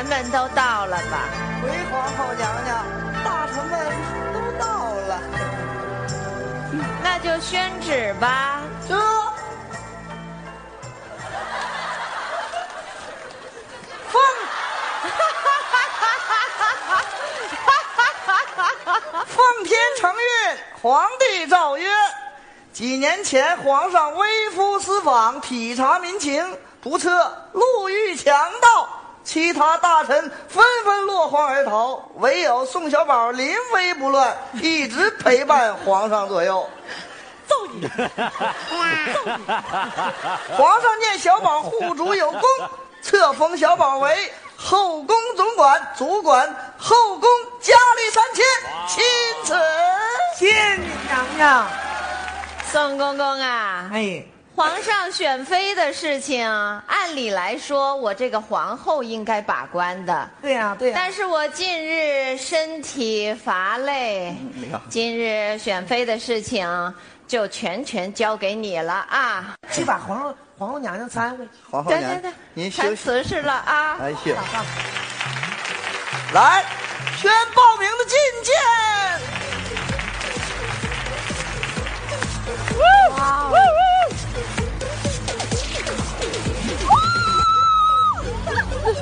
臣们都到了吧？回皇后娘娘，大臣们都到了。那就宣旨吧。这。奉，奉天承运，皇帝诏曰：几年前皇上微服私访，体察民情，不测路遇强盗，其他大臣纷纷落荒而逃，唯有宋小宝临危不乱，一直陪伴皇上左右。揍你！皇上念小宝护主有功。册封小宝为后宫总管，主管后宫佳丽三千，钦此。谢你娘娘。宋公公啊，哎，皇上选妃的事情，按理来说我这个皇后应该把关的。对呀，对呀。但是我近日身体乏累，今日选妃的事情就全权交给你了啊！去把皇后。皇后娘娘参会，皇后娘娘，您谈瓷实了啊！来，谢。来，宣报名的觐见。哇！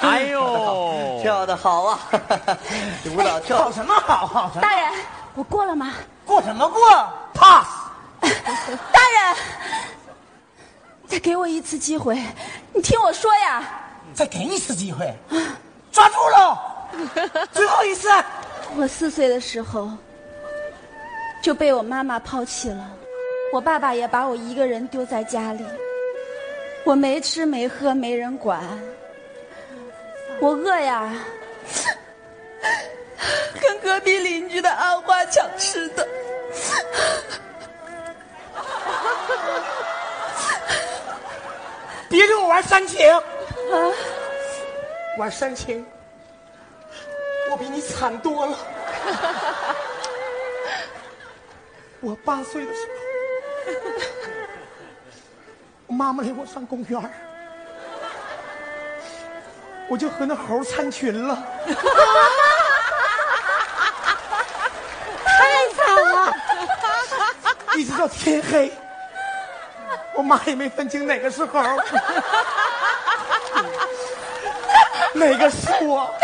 哎呦，跳的好啊！舞蹈跳好什么好？大人，我过了吗？过什么过？pass。大人，再给我一次机会，你听我说呀！再给你一次机会，抓住了！最后一次。我四岁的时候就被我妈妈抛弃了，我爸爸也把我一个人丢在家里，我没吃没喝，没人管。我饿呀，跟隔壁邻居的阿花抢吃的。别跟我玩煽情，啊，玩煽情，我比你惨多了。我八岁的时候，我妈妈领我上公园我就和那猴参群了，太惨了，一直到天黑，我妈也没分清哪个是猴，哪个是我，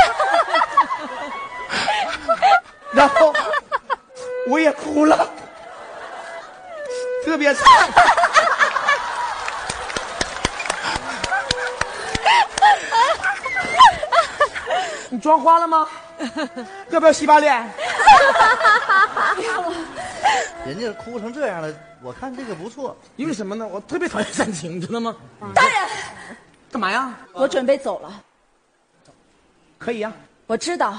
然后我也哭了，特别惨。你妆花了吗？要不要洗把脸？人家哭成这样了，我看这个不错。因为什么呢？我特别讨厌煽情，知道吗？大人，干嘛呀？我准备走了。可以呀。我知道，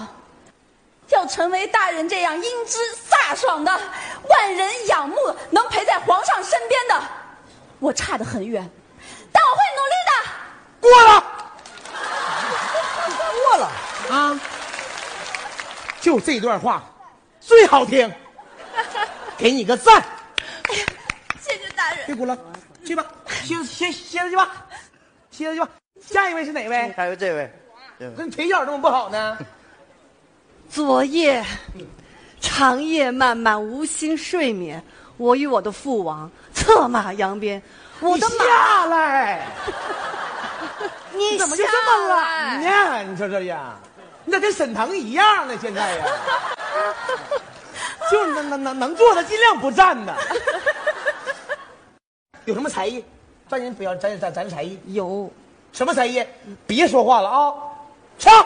要成为大人这样英姿飒爽的、万人仰慕、能陪在皇上身边的，我差得很远，但我会努力的。过了。过了。啊！就这段话最好听，给你个赞。哎呀，谢谢大人。别哭了，去吧，歇歇歇着去吧，歇着去吧。下一位是哪位？还有这位，跟腿脚这么不好呢？昨夜长夜漫漫，无心睡眠。我与我的父王策马扬鞭，我的马下来。你怎么就这么懒呢？你说这呀？你咋跟沈腾一样呢？现在呀，就能能能能坐的尽量不站呢。有什么才艺？咱人不要咱咱咱才艺有什么才艺？别说话了啊！唱。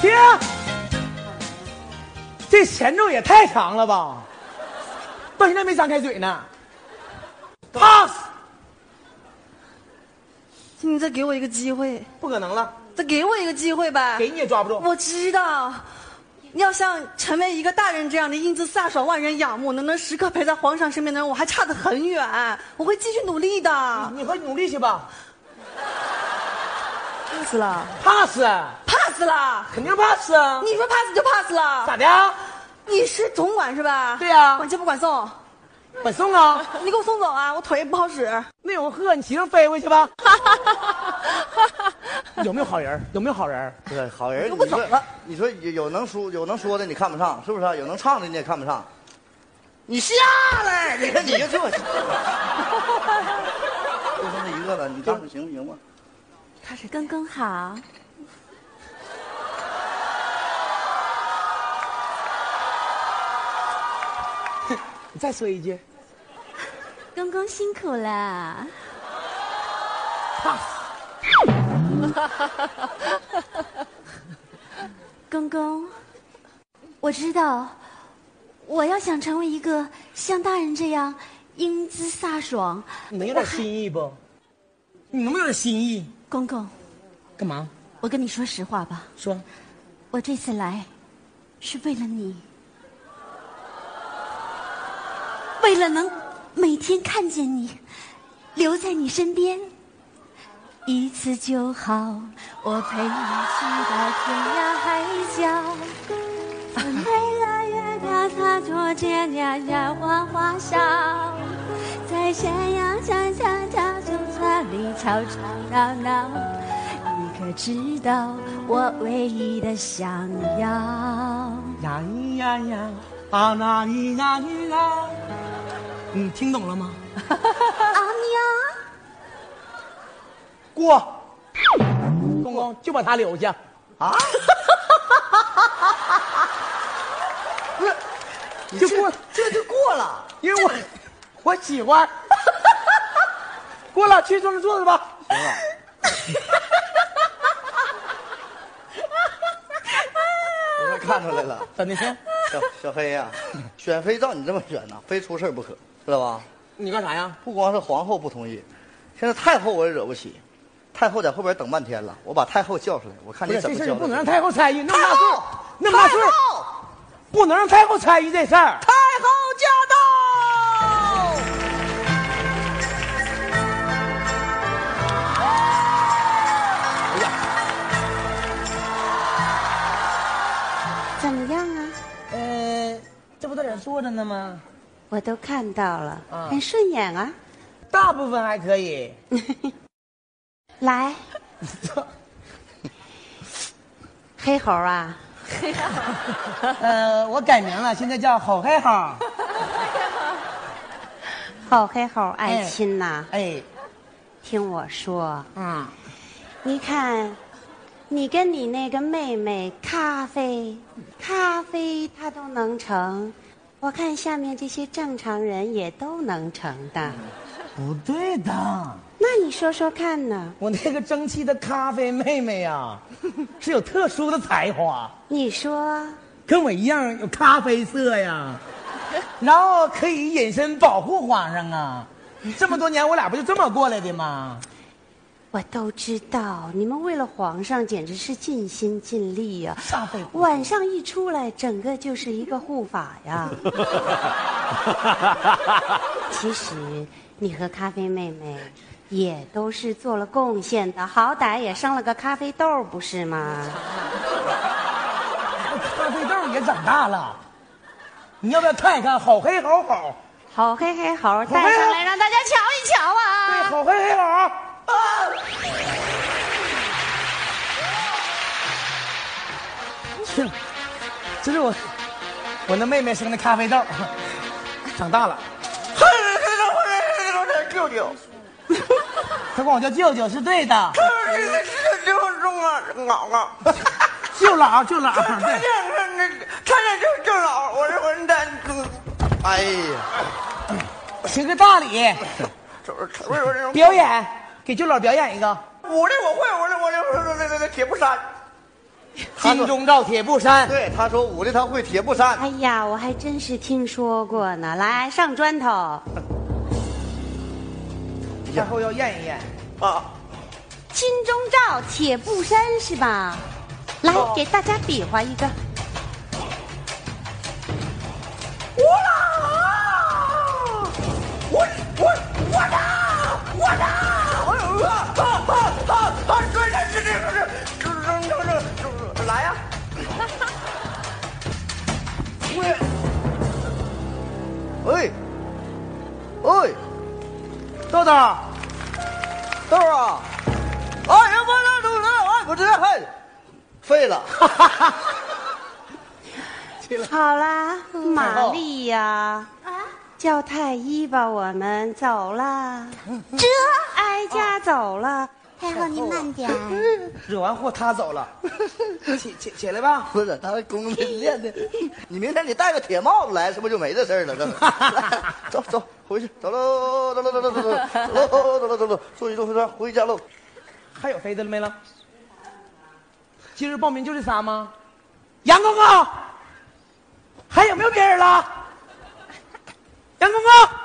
停！这前奏也太长了吧，到现在没张开嘴呢。pass。你再给我一个机会，不可能了。再给我一个机会呗，给你也抓不住。我知道。要像成为一个大人这样的英姿飒爽、万人仰慕，能能时刻陪在皇上身边的人，我还差得很远。我会继续努力的。你快努力去吧。pass 了 pass，，pass 了。肯定 pass 啊。你说 pass 就 pass 了。咋的啊？你是总管是吧？对呀管接不管送？本送啊。你给我送走啊！我腿不好使。那有个鹤，你骑上飞回去吧。有没有好人？有没有好人？对好人，你说走了你说有有能说有能说的你看不上，是不是啊？有能唱的你也看不上。你下来，你看你就这，就剩这一个了，你看看行不行吧？他是刚刚好，你再说一句。公公辛苦了。pass。公公，我知道，我要想成为一个像大人这样英姿飒爽，你能有点心意不？你能不能有点心意？公公，干嘛？我跟你说实话吧，说。我这次来是为了你，为了能每天看见你，留在你身边。一次就好，我陪你去到天涯海角。风没了月亮，它多见呀呀花花笑，在咸阳乡下小酒馆里吵吵闹闹。你可知道我唯一的想要？呀咿呀呀，啊那咿呀咿呀，你听懂了吗？阿娘，过，公公就把他留下。啊？不是，你就过这就过了。因为我我喜欢。过了，去坐着坐着吧。行了，我快看出来了，怎的先？小小黑呀、选妃照你这么选呐，非出事儿不可，知道吧？你干啥呀？不光是皇后不同意，现在太后我也惹不起。太后在后边等半天了，我把太后叫出来，我看你怎么交代。这事不能让太后参与，那么大岁数，那么大岁不能让太后参与这事儿。太后驾到！怎么样啊？呃，这不在这儿坐着呢吗？我都看到了，啊很顺眼啊。大部分还可以。来，黑猴啊，呃，我改名了，现在叫好黑猴。好黑猴爱亲呐、哎，听我说，嗯，你看，你跟你那个妹妹咖啡，咖啡她都能成，我看下面这些正常人也都能成的。不对的，那你说说看呢？我那个争气的咖啡妹妹呀、是有特殊的才华，你说，跟我一样有咖啡色呀，然后可以隐身保护皇上啊。这么多年，我俩不就这么过来的吗？我都知道，你们为了皇上简直是尽心尽力呀、晚上一出来，整个就是一个护法呀。其实你和咖啡妹妹也都是做了贡献的，好歹也生了个咖啡豆，不是吗？咖啡豆也长大了，你要不要看一看？好黑好好，好黑黑猴带上来，让大家瞧一瞧啊对，啊！好黑黑好。啊 这这是我我那妹妹生的咖啡豆，长大了，舅舅，他管我叫舅舅是对的，刘忠啊，姥姥，舅姥舅姥，对，差点就 就老，我是混蛋，哎呀，行个大礼，表演给舅姥表演一个，我这我会，我这我这我这这这铁布衫，他说金钟罩铁布衫。对，他说武的他会铁布衫。哎呀，我还真是听说过呢。来，上砖头。然后要验一验。啊，金钟罩铁布衫是吧？来，给大家比划一个。豆豆，豆儿啊，哎呀，我这都来，哎，不是，嘿，废了。好啦，玛丽呀，叫太医吧，我们走了。这哀家走了。太后您慢点。惹完祸他走了，起起起来吧。不是，他功夫练的。你明天你戴个铁帽子来，是不是就没这事儿了？这走走，回去，走喽，走喽，走喽，走喽，走喽，走喽，走喽，坐一坐回家，回家喽。还有谁的了没了？今日报名就这仨吗？杨公公，还有没有别人了？杨公公。